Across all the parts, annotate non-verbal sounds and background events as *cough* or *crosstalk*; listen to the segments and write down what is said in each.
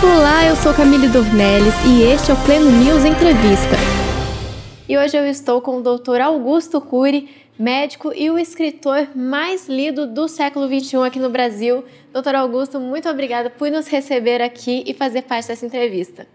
Olá, eu sou Camille Dornelles e este é o Pleno News Entrevista. E hoje eu estou com o Dr. Augusto Cury, médico e o escritor mais lido do século XXI aqui no Brasil. Doutor Augusto, muito obrigada por nos receber aqui e fazer parte dessa entrevista.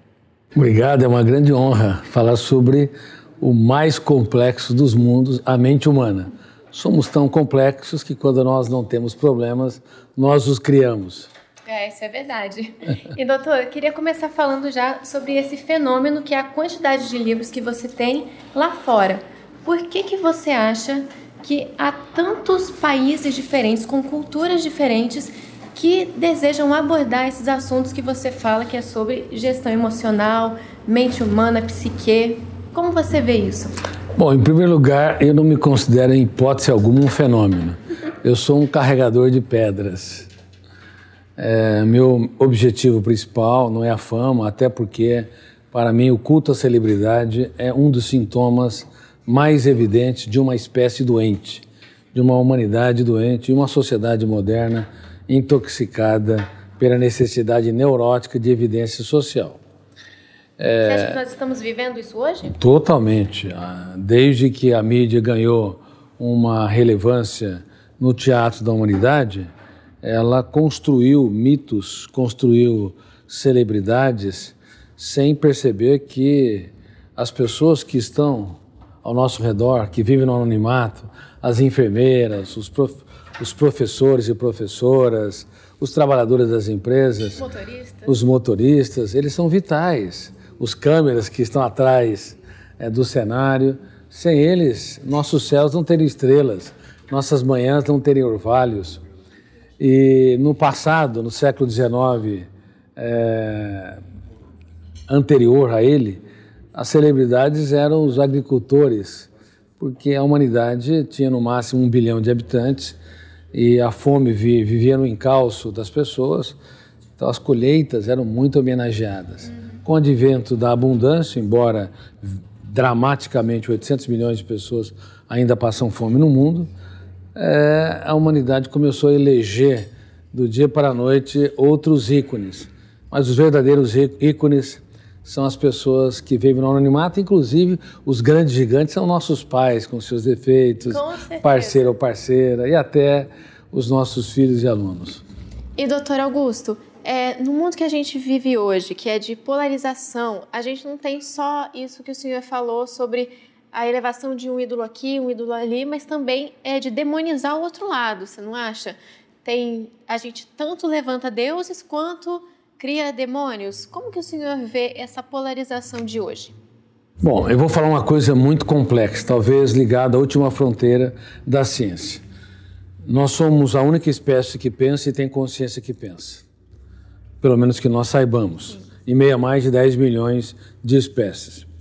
Obrigado, é uma grande honra falar sobre o mais complexo dos mundos, a mente humana. Somos tão complexos que quando nós não temos problemas, nós os criamos. É, isso é verdade. E doutor, eu queria começar falando já sobre esse fenômeno que é a quantidade de livros que você tem lá fora. Por que que você acha que há tantos países diferentes, com culturas diferentes, que desejam abordar esses assuntos que você fala, que é sobre gestão emocional, mente humana, psique? Como você vê isso? Bom, em primeiro lugar, eu não me considero em hipótese alguma um fenômeno. Eu sou um carregador de pedras. É, meu objetivo principal não é a fama, até porque, para mim, o culto à celebridade é um dos sintomas mais evidentes de uma espécie doente, de uma humanidade doente, de uma sociedade moderna intoxicada pela necessidade neurótica de evidência social. É, Você acha que nós estamos vivendo isso hoje? Totalmente. Ah, desde que a mídia ganhou uma relevância no teatro da humanidade, ela construiu mitos, construiu celebridades sem perceber que as pessoas que estão ao nosso redor, que vivem no anonimato, as enfermeiras, os, prof, os professores e professoras, os trabalhadores das empresas, motoristas. os motoristas, eles são vitais. Os câmeras que estão atrás é, do cenário, sem eles, nossos céus não teriam estrelas, nossas manhãs não teriam orvalhos, e no passado, no século XIX, é, anterior a ele, as celebridades eram os agricultores, porque a humanidade tinha no máximo um bilhão de habitantes e a fome vivia no encalço das pessoas, então as colheitas eram muito homenageadas. Com o advento da abundância, embora dramaticamente 800 milhões de pessoas ainda passam fome no mundo, é, a humanidade começou a eleger do dia para a noite outros ícones. Mas os verdadeiros ícones são as pessoas que vivem no anonimato, inclusive os grandes gigantes são nossos pais, com seus defeitos, com parceiro ou parceira, e até os nossos filhos e alunos. E, doutor Augusto, é, no mundo que a gente vive hoje, que é de polarização, a gente não tem só isso que o senhor falou sobre a elevação de um ídolo aqui, um ídolo ali, mas também é de demonizar o outro lado, você não acha? Tem a gente tanto levanta deuses quanto cria demônios. Como que o senhor vê essa polarização de hoje? Bom, eu vou falar uma coisa muito complexa, talvez ligada à última fronteira da ciência. Nós somos a única espécie que pensa e tem consciência que pensa. Pelo menos que nós saibamos. Em meio a mais de 10 milhões de espécies.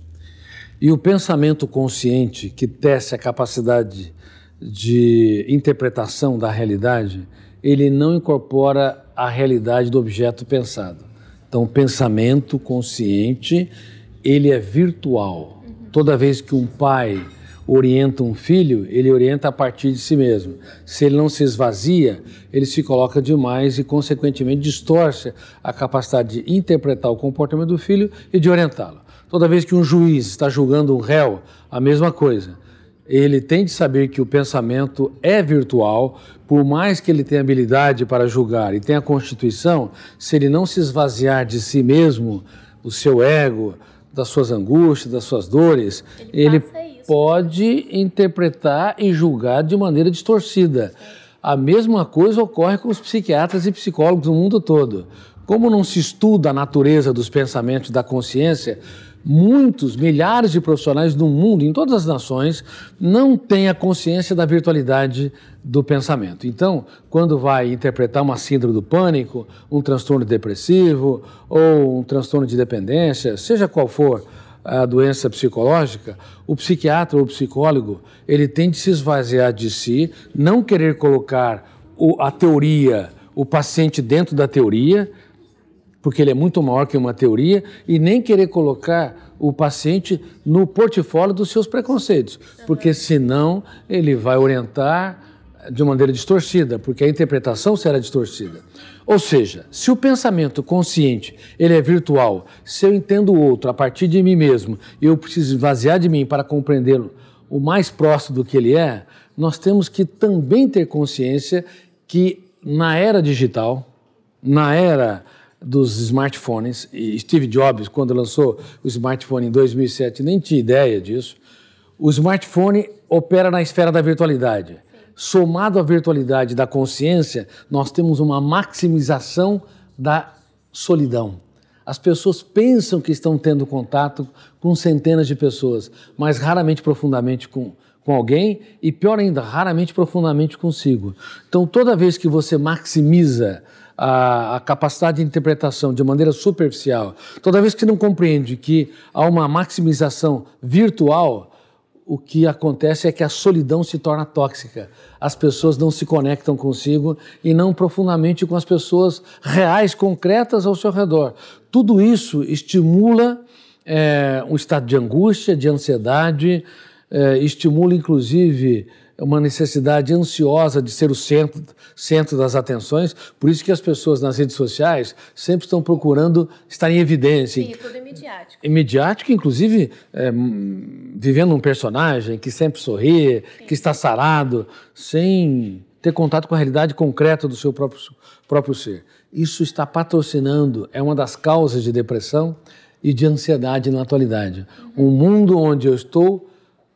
E o pensamento consciente, que tece a capacidade de interpretação da realidade, ele não incorpora a realidade do objeto pensado. Então, o pensamento consciente, ele é virtual. Toda vez que um pai orienta um filho, ele orienta a partir de si mesmo. Se ele não se esvazia, ele se coloca demais e, consequentemente, distorce a capacidade de interpretar o comportamento do filho e de orientá-lo. Toda vez que um juiz está julgando um réu, a mesma coisa. Ele tem de saber que o pensamento é virtual, por mais que ele tenha habilidade para julgar e tenha constituição, se ele não se esvaziar de si mesmo, do seu ego, das suas angústias, das suas dores, ele, ele pode interpretar e julgar de maneira distorcida. A mesma coisa ocorre com os psiquiatras e psicólogos no mundo todo. Como não se estuda a natureza dos pensamentos da consciência, muitos, milhares de profissionais no mundo, em todas as nações, não têm a consciência da virtualidade do pensamento. Então, quando vai interpretar uma síndrome do pânico, um transtorno depressivo ou um transtorno de dependência, seja qual for a doença psicológica, o psiquiatra ou o psicólogo, ele tem de se esvaziar de si, não querer colocar a teoria, o paciente dentro da teoria, porque ele é muito maior que uma teoria, e nem querer colocar o paciente no portfólio dos seus preconceitos, porque senão ele vai orientar de maneira distorcida, porque a interpretação será distorcida. Ou seja, se o pensamento consciente ele é virtual, se eu entendo o outro a partir de mim mesmo e eu preciso esvaziar de mim para compreendê-lo o mais próximo do que ele é, nós temos que também ter consciência que na era digital, na era dos smartphones, e Steve Jobs, quando lançou o smartphone em 2007, nem tinha ideia disso, o smartphone opera na esfera da virtualidade somado à virtualidade da consciência, nós temos uma maximização da solidão. As pessoas pensam que estão tendo contato com centenas de pessoas, mas raramente profundamente com, com alguém e, pior ainda, raramente profundamente consigo. Então, toda vez que você maximiza a, a, capacidade de interpretação de maneira superficial, toda vez que não compreende que há uma maximização virtual, o que acontece é que a solidão se torna tóxica. As pessoas não se conectam consigo e não profundamente com as pessoas reais, concretas ao seu redor. Tudo isso estimula é, um estado de angústia, de ansiedade, é, estimula inclusive uma necessidade ansiosa de ser o centro, centro das atenções. Por isso que as pessoas nas redes sociais sempre estão procurando estar em evidência. Sim, tudo imediático. Imediático, inclusive é, vivendo um personagem que sempre sorri, Sim. que está sarado, sem ter contato com a realidade concreta do seu próprio, próprio ser. Isso está patrocinando, é uma das causas de depressão e de ansiedade na atualidade. Uhum. Um mundo onde eu estou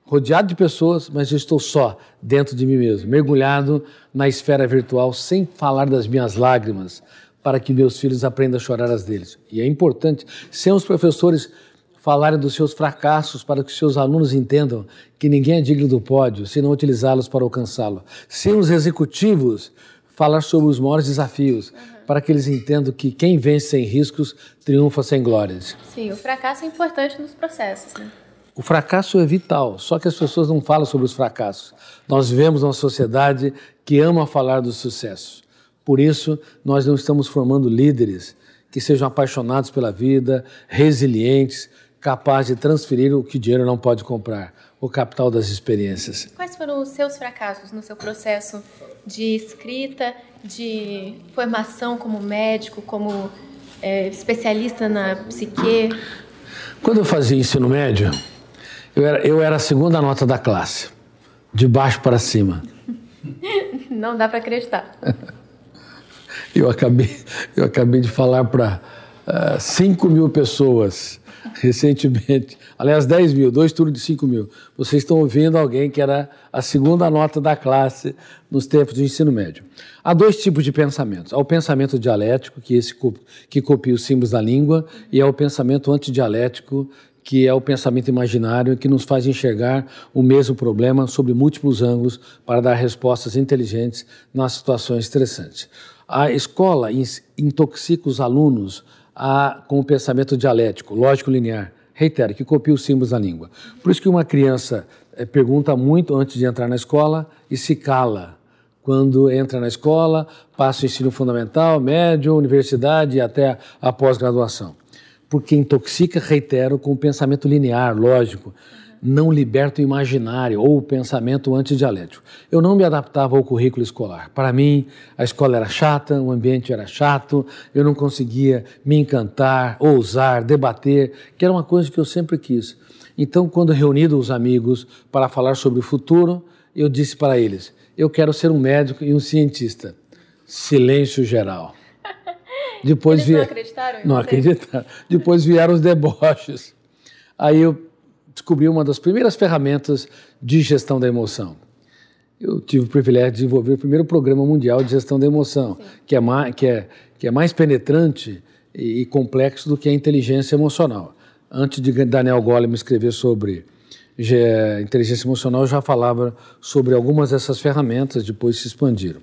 rodeado de pessoas, mas eu estou só dentro de mim mesmo, mergulhado na esfera virtual, sem falar das minhas lágrimas, para que meus filhos aprendam a chorar as deles. E é importante, sem os professores falarem dos seus fracassos, para que seus alunos entendam que ninguém é digno do pódio, se não utilizá-los para alcançá-lo. Sem os executivos falar sobre os maiores desafios, uhum. para que eles entendam que quem vence sem riscos triunfa sem glórias. Sim, o fracasso é importante nos processos, né? O fracasso é vital, só que as pessoas não falam sobre os fracassos. Nós vivemos uma sociedade que ama falar do sucesso. Por isso, nós não estamos formando líderes que sejam apaixonados pela vida, resilientes, capazes de transferir o que dinheiro não pode comprar, o capital das experiências. Quais foram os seus fracassos no seu processo de escrita, de formação como médico, como é, especialista na psique? Quando eu fazia ensino médio, eu era, eu era a segunda nota da classe, de baixo para cima. *laughs* Não dá para acreditar. *laughs* eu, acabei, eu acabei de falar para uh, ah, 5 mil pessoas recentemente. Aliás, 10 mil, dois turnos de 5 mil. Vocês estão ouvindo alguém que era a segunda nota da classe nos tempos do ensino médio. Há dois tipos de pensamentos. Há o pensamento dialético, que, esse, que copia os símbolos da língua, e há o pensamento antidialético, que é o pensamento imaginário que nos faz enxergar o mesmo problema sob múltiplos ângulos para dar respostas inteligentes nas situações estressantes. A escola intoxica os alunos a, com o pensamento dialético, lógico-linear, reitero, que copia os símbolos da língua. Por isso que uma criança é, pergunta muito antes de entrar na escola e se cala quando entra na escola, passa o ensino fundamental, médio, universidade e até a pós-graduação porque intoxica, reitero, com o pensamento linear, lógico, não liberta o imaginário ou o pensamento antidialético. Eu não me adaptava ao currículo escolar. Para mim, a escola era chata, o ambiente era chato, eu não conseguia me encantar, ousar, debater, que era uma coisa que eu sempre quis. Então, quando reunido os amigos para falar sobre o futuro, eu disse para eles: eu quero ser um médico e um cientista. Silêncio geral. Depois Eles não acreditaram? Não acreditaram. Depois vieram os deboches. Aí eu descobri uma das primeiras ferramentas de gestão da emoção. Eu tive o privilégio de desenvolver o primeiro programa mundial de gestão da emoção, que é, mais, que, é, que é mais penetrante e, e complexo do que a inteligência emocional. Antes de Daniel Goleman escrever sobre inteligência emocional, eu já falava sobre algumas dessas ferramentas, depois se expandiram.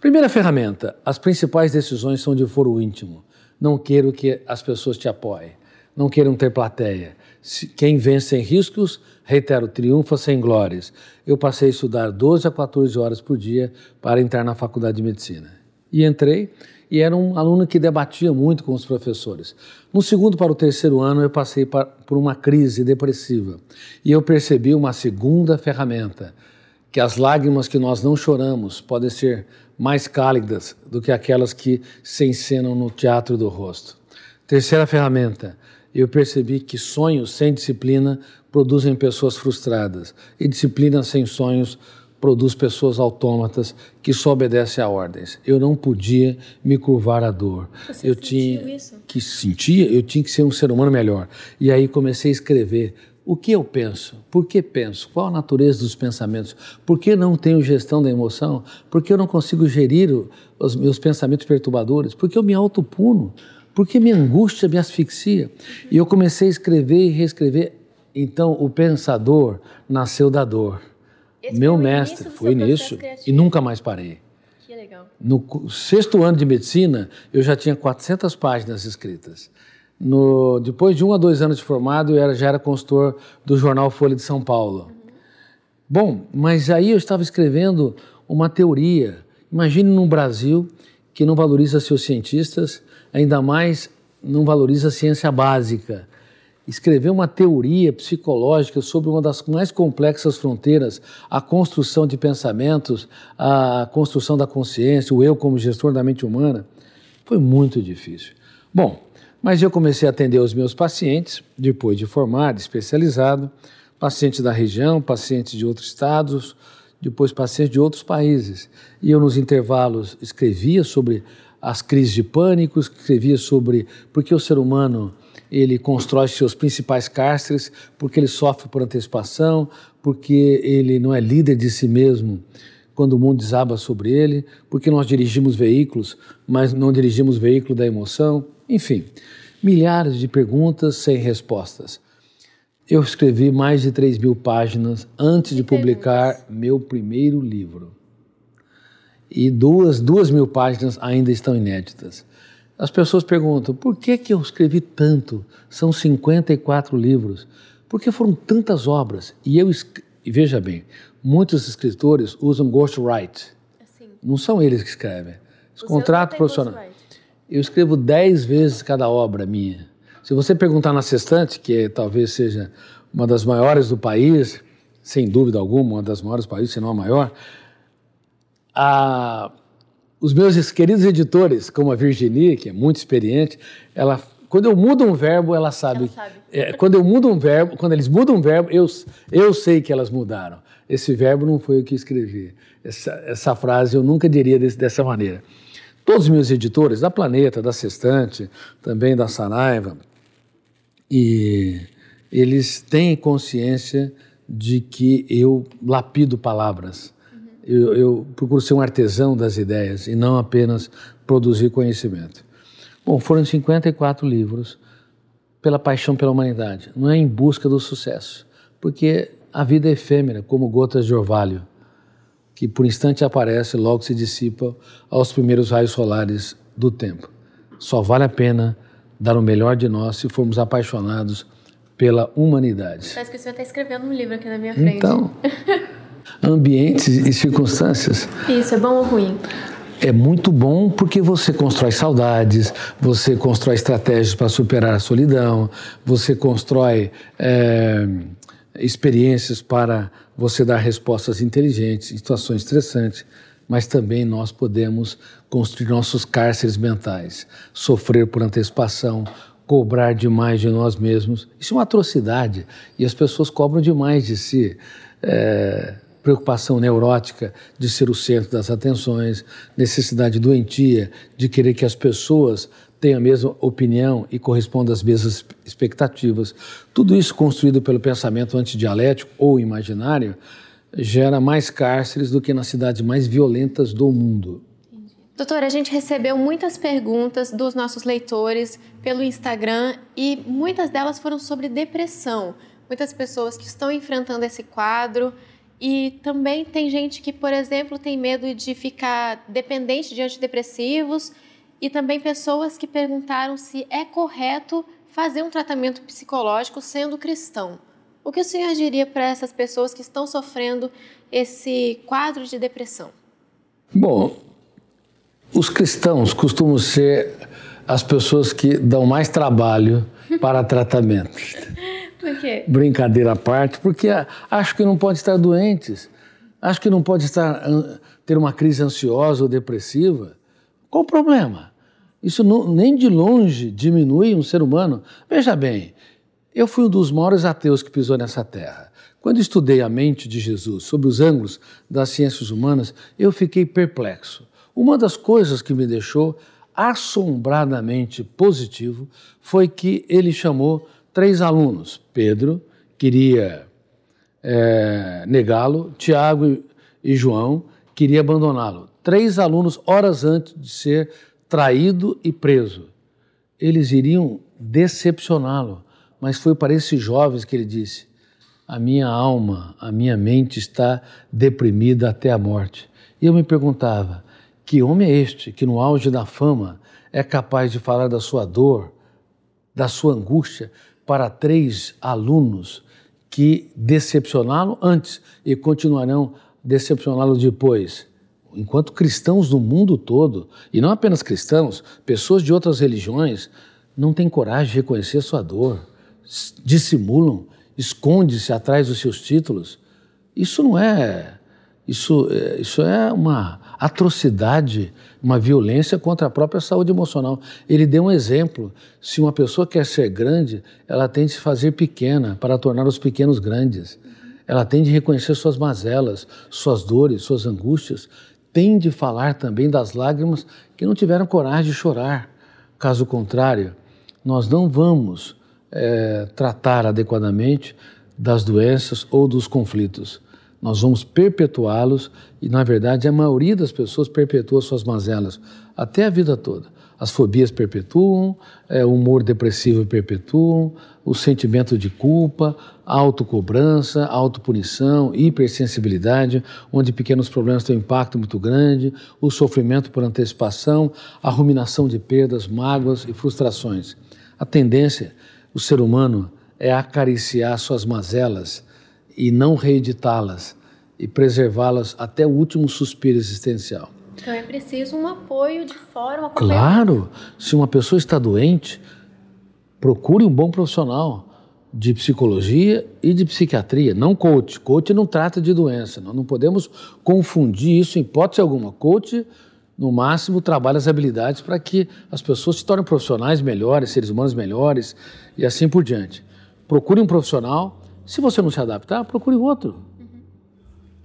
Primeira ferramenta: as principais decisões são de foro íntimo. Não quero que as pessoas te apoiem. Não queiram ter plateia. Quem vence sem riscos, reitero, triunfa sem glórias. Eu passei a estudar 12 a 14 horas por dia para entrar na faculdade de medicina. E entrei e era um aluno que debatia muito com os professores. No segundo para o terceiro ano, eu passei por uma crise depressiva e eu percebi uma segunda ferramenta que as lágrimas que nós não choramos podem ser mais cálidas do que aquelas que se encenam no teatro do rosto. Terceira ferramenta, eu percebi que sonhos sem disciplina produzem pessoas frustradas e disciplina sem sonhos produz pessoas autômatas que só obedecem a ordens. Eu não podia me curvar à dor. Você eu tinha isso? que sentia, eu tinha que ser um ser humano melhor. E aí comecei a escrever o que eu penso? Por que penso? Qual a natureza dos pensamentos? Por que não tenho gestão da emoção? Por que eu não consigo gerir os meus pensamentos perturbadores? Por que eu me autopuno? Por que minha angústia me asfixia? E eu comecei a escrever e reescrever. Então, o pensador nasceu da dor. Esse Meu mestre foi nisso e nunca mais parei. Que legal. No sexto ano de medicina, eu já tinha 400 páginas escritas. No, depois de um a dois anos de formado, eu era, já era consultor do jornal Folha de São Paulo. Bom, mas aí eu estava escrevendo uma teoria. Imagine num Brasil que não valoriza seus cientistas, ainda mais não valoriza a ciência básica. Escrever uma teoria psicológica sobre uma das mais complexas fronteiras, a construção de pensamentos, a construção da consciência, o eu como gestor da mente humana, foi muito difícil. Bom, mas eu comecei a atender os meus pacientes, depois de formado, especializado, pacientes da região, pacientes de outros estados, depois pacientes de outros países. E eu, nos intervalos, escrevia sobre as crises de pânico, escrevia sobre por que o ser humano ele constrói seus principais cárceres, porque ele sofre por antecipação, porque ele não é líder de si mesmo quando o mundo desaba sobre ele, porque nós dirigimos veículos, mas não dirigimos veículo da emoção, enfim, milhares de perguntas sem respostas. Eu escrevi mais de 3 mil páginas antes de publicar meu primeiro livro. E duas, duas mil páginas ainda estão inéditas. As pessoas perguntam, por que, que eu escrevi tanto? São 54 livros. Por que foram tantas obras? E eu, e veja bem, muitos escritores usam ghostwrite. Assim, Não são eles que escrevem. Esse o seu Eu escrevo dez vezes cada obra minha. Se você perguntar na Sextante, que é, talvez seja uma das maiores do país, sem dúvida alguma, uma das maiores do país, se não a maior, a- os meus queridos editores, como a Virginie, que é muito experiente, ela, quando eu mudo um verbo, ela sabe. Ela sabe. É, quando eu mudo um verbo, quando eles mudam um verbo, eu, eu sei que elas mudaram. Esse verbo não foi eu que escrevi. Essa, essa frase eu nunca diria desse- dessa maneira. Todos os meus editores, da Planeta, da Sextante, também da Saraiva, e eles têm consciência de que eu lapido palavras. Eu, eu procuro ser um artesão das ideias e não apenas produzir conhecimento. Bom, foram 54 livros pela paixão pela humanidade, não é em busca do sucesso, porque a vida é efêmera, como gotas de orvalho, que por instante aparece e logo se dissipa aos primeiros raios solares do tempo. Só vale a pena dar o melhor de nós se formos apaixonados pela humanidade. Parece que senhor está escrevendo um livro aqui na minha frente. Então, *laughs* ambientes e circunstâncias Isso, é bom ou ruim? é muito bom porque você constrói saudades, você constrói estratégias para superar a solidão, você constrói é, experiências para você dar respostas inteligentes em situações estressantes, mas também nós podemos construir nossos cárceres mentais, sofrer por antecipação, cobrar demais de nós mesmos. Isso é uma atrocidade e as pessoas cobram demais de si. É, preocupação neurótica de ser o centro das atenções, necessidade doentia de querer que as pessoas tenham a mesma opinião e correspondam às mesmas expectativas. Tudo isso construído pelo pensamento antidialético ou imaginário gera mais cárceres do que nas cidades mais violentas do mundo. Doutora, a gente recebeu muitas perguntas dos nossos leitores pelo Instagram e muitas delas foram sobre depressão. Muitas pessoas que estão enfrentando esse quadro e também tem gente que, por exemplo, tem medo de ficar dependente de antidepressivos e também pessoas que perguntaram se é correto fazer um tratamento psicológico sendo cristão. O que o senhor diria para essas pessoas que estão sofrendo esse quadro de depressão? Bom, os cristãos costumam ser as pessoas que dão mais trabalho para tratamento. Quê? Brincadeira à parte, porque acho que não pode estar doentes. Acho que não pode estar ter uma crise ansiosa ou depressiva. Qual o problema? Isso não, nem de longe diminui um ser humano. Veja bem, eu fui um dos maiores ateus que pisou nessa terra. Quando estudei a mente de Jesus sob os ângulos das ciências humanas, eu fiquei perplexo. Uma das coisas que me deixou assombradamente positivo foi que ele chamou três alunos. Pedro queria é, negá-lo, Tiago e João queria abandoná-lo. Três alunos horas antes de ser traído e preso. Eles iriam decepcioná-lo, mas foi para esses jovens que ele disse: A minha alma, a minha mente está deprimida até a morte. E eu me perguntava: que homem é este que, no auge da fama, é capaz de falar da sua dor, da sua angústia, para três alunos que decepcioná-lo antes e continuarão decepcioná-lo depois? enquanto cristãos do mundo todo, e não apenas cristãos, pessoas de outras religiões, não têm coragem de reconhecer sua dor, dissimulam, esconde-se atrás dos seus títulos. Isso não é. Isso, é, isso é uma atrocidade, uma violência contra a própria saúde emocional. Ele deu um exemplo. Se uma pessoa quer ser grande, ela tem de se fazer pequena para tornar os pequenos grandes. Ela tem de reconhecer suas mazelas, suas dores, suas angústias tem de falar também das lágrimas que não tiveram coragem de chorar. Caso contrário, nós não vamos é, tratar adequadamente das doenças ou dos conflitos. Nós vamos perpetuá-los e, na verdade, a maioria das pessoas perpetua suas mazelas até a vida toda. As fobias perpetuam, é, o humor depressivo perpetuam, o sentimento de culpa, autocobrança, autopunição, hipersensibilidade, onde pequenos problemas têm um impacto muito grande, o sofrimento por antecipação, a ruminação de perdas, mágoas e frustrações. A tendência, o ser humano, é acariciar suas mazelas e não reeditá-las e preservá-las até o último suspiro existencial. Então é preciso um apoio de fora, um Claro, se uma pessoa está doente, procure um bom profissional de psicologia e de psiquiatria, não coach. Coach não trata de doença, nós não podemos confundir isso em hipótese alguma. Coach, no máximo, trabalha as habilidades para que as pessoas se tornem profissionais melhores, seres humanos melhores e assim por diante. Procure um profissional, se você não se adaptar, procure outro.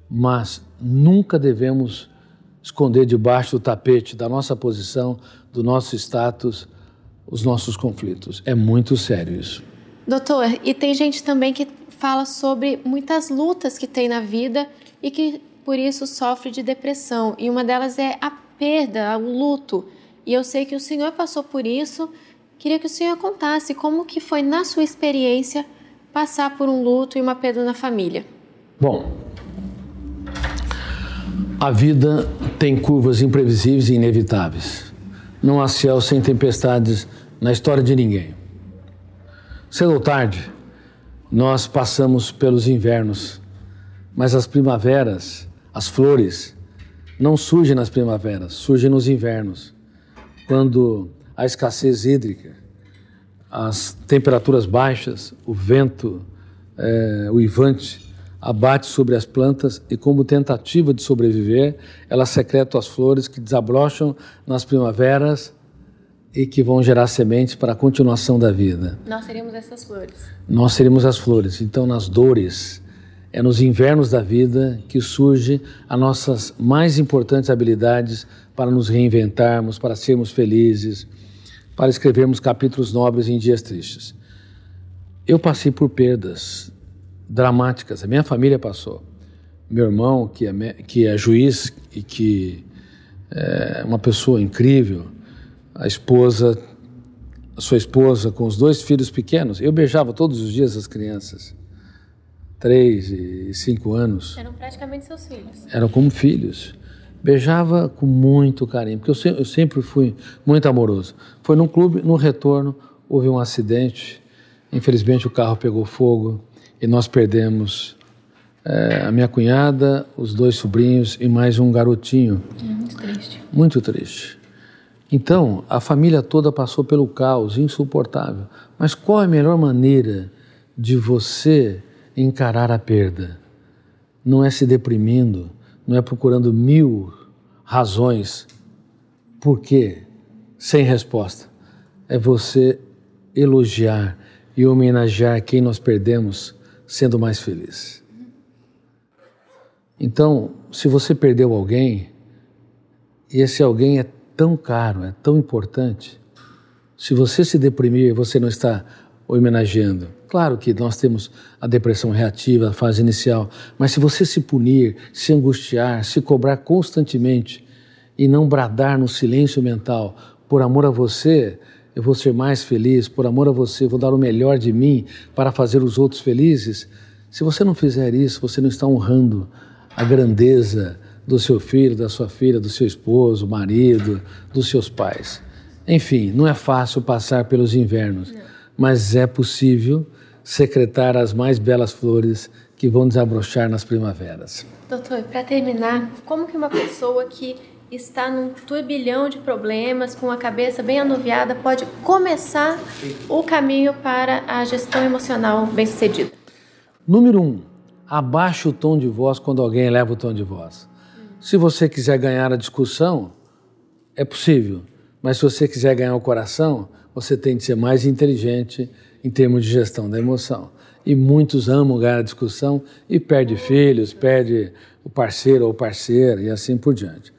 Mas nunca devemos esconder debaixo do tapete da nossa posição, do nosso status, os nossos conflitos. É muito sério isso. Doutor, e tem gente também que fala sobre muitas lutas que tem na vida e que por isso sofre de depressão. E uma delas é a perda, o luto. E eu sei que o senhor passou por isso. Queria que o senhor contasse como que foi na sua experiência passar por um luto e uma perda na família. Bom, a vida tem curvas imprevisíveis e inevitáveis. Não há céu sem tempestades na história de ninguém. Cedo ou tarde, nós passamos pelos invernos, mas as primaveras, as flores, não surgem nas primaveras, surgem nos invernos, quando a escassez hídrica, as temperaturas baixas, o vento, é, o ivante, abate sobre as plantas e, como tentativa de sobreviver, elas secretam as flores que desabrocham nas primaveras e que vão gerar sementes para a continuação da vida. Nós seríamos essas flores. Nós seríamos as flores. Então, nas dores, é nos invernos da vida que surgem as nossas mais importantes habilidades para nos reinventarmos, para sermos felizes, para escrevermos capítulos nobres em dias tristes. Eu passei por perdas dramáticas. A minha família passou. Meu irmão, que é, que é juiz e que é uma pessoa incrível, a esposa, a sua esposa com os dois filhos pequenos. Eu beijava todos os dias as crianças, três e cinco anos. Eram praticamente seus filhos. Eram como filhos. Beijava com muito carinho, porque eu, se, eu sempre fui muito amoroso. Foi num clube, no retorno, houve um acidente. Infelizmente o carro pegou fogo e nós perdemos é, a minha cunhada, os dois sobrinhos e mais um garotinho. É muito triste. Muito triste. Então, a família toda passou pelo caos insuportável. Mas qual é a melhor maneira de você encarar a perda? não é se deprimindo, não é procurando mil razões por quê, sem resposta. É você elogiar e homenagear quem nós perdemos, sendo mais feliz. Então, se você perdeu alguém, e esse alguém é tão caro, é tão importante, se você se deprimir, você não está homenageando. Claro que nós temos a depressão reativa, a fase inicial, mas se você se punir, se angustiar, se cobrar constantemente e não bradar no silêncio mental, por amor a você, eu vou ser mais feliz, por amor a você, vou dar o melhor de mim para fazer os outros felizes. Se você não fizer isso, você não está honrando a grandeza do seu filho, da sua filha, do seu esposo, marido, dos seus pais. Enfim, não é fácil passar pelos invernos, não. Mas é possível secretar as mais belas flores que vão desabrochar nas primaveras. Doutor, para terminar, como que uma pessoa que está num turbilhão de problemas, com a cabeça bem anuviada, pode começar o caminho para a gestão emocional bem-sucedida? Número um, abaixe o tom de voz quando alguém eleva o tom de voz. Se você quiser ganhar a discussão, é possível, mas se você quiser ganhar o coração, você tem de ser mais inteligente em termos de gestão da emoção. E muitos amam ganhar a discussão e perde filhos, perde o parceiro ou parceira e assim por diante.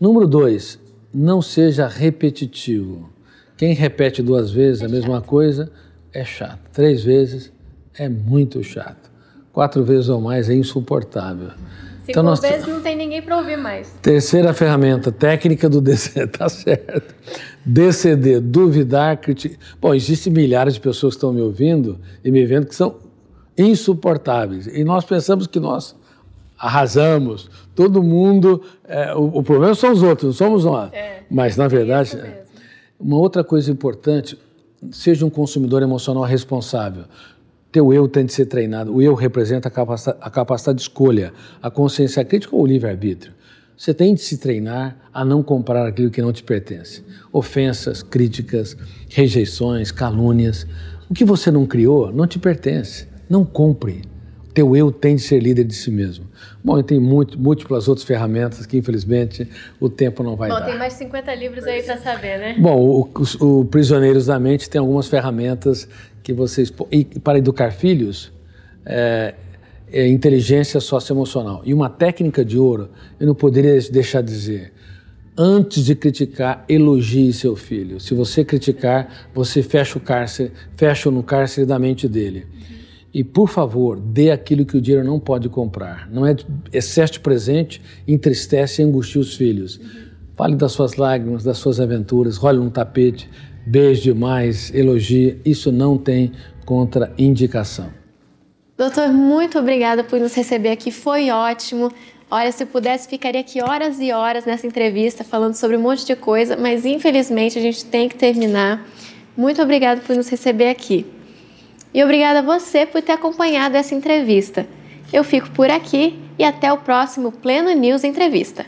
Número dois, não seja repetitivo. Quem repete duas vezes a mesma coisa é chato. Três vezes é muito chato. Quatro vezes ou mais é insuportável. Cinco então, nós... vezes não tem ninguém para ouvir mais. Terceira ferramenta, técnica do DCD, *laughs* tá certo. DCD, duvidar, criticar. Bom, existem milhares de pessoas que estão me ouvindo e me vendo que são insuportáveis. E nós pensamos que nós arrasamos, todo mundo. É, o, o, problema são os outros, não somos nós. É, Mas, na verdade, uma outra coisa importante: seja um consumidor emocional responsável. Teu eu tem de ser treinado. O eu representa a capacidade, a capacidade de escolha, a consciência crítica ou o livre-arbítrio. Você tem de se treinar a não comprar aquilo que não te pertence. Ofensas, críticas, rejeições, calúnias. O que você não criou não te pertence. Não compre teu eu tem de ser líder de si mesmo. Bom, e tem muito, múltiplas outras ferramentas que, infelizmente, o tempo não vai Bom, dar. Bom, tem mais de 50 livros aí para saber, né? Bom, o, o, Prisioneiros da Mente tem algumas ferramentas que vocês... E para educar filhos, é, é inteligência socioemocional. E uma técnica de ouro, eu não poderia deixar de dizer... Antes de criticar, elogie seu filho. Se você criticar, você fecha o cárcere, fecha no cárcere da mente dele. E, por favor, dê aquilo que o dinheiro não pode comprar. Não é excesso de presente, entristece e angustia os filhos. Uhum. Fale das suas lágrimas, das suas aventuras, role no tapete, beije demais, elogie. Isso não tem contraindicação. Doutor, muito obrigada por nos receber aqui. Foi ótimo. Olha, se pudesse, ficaria aqui horas e horas nessa entrevista falando sobre um monte de coisa, mas infelizmente a gente tem que terminar. Muito obrigada por nos receber aqui. E obrigada a você por ter acompanhado essa entrevista. Eu fico por aqui e até o próximo Pleno News Entrevista.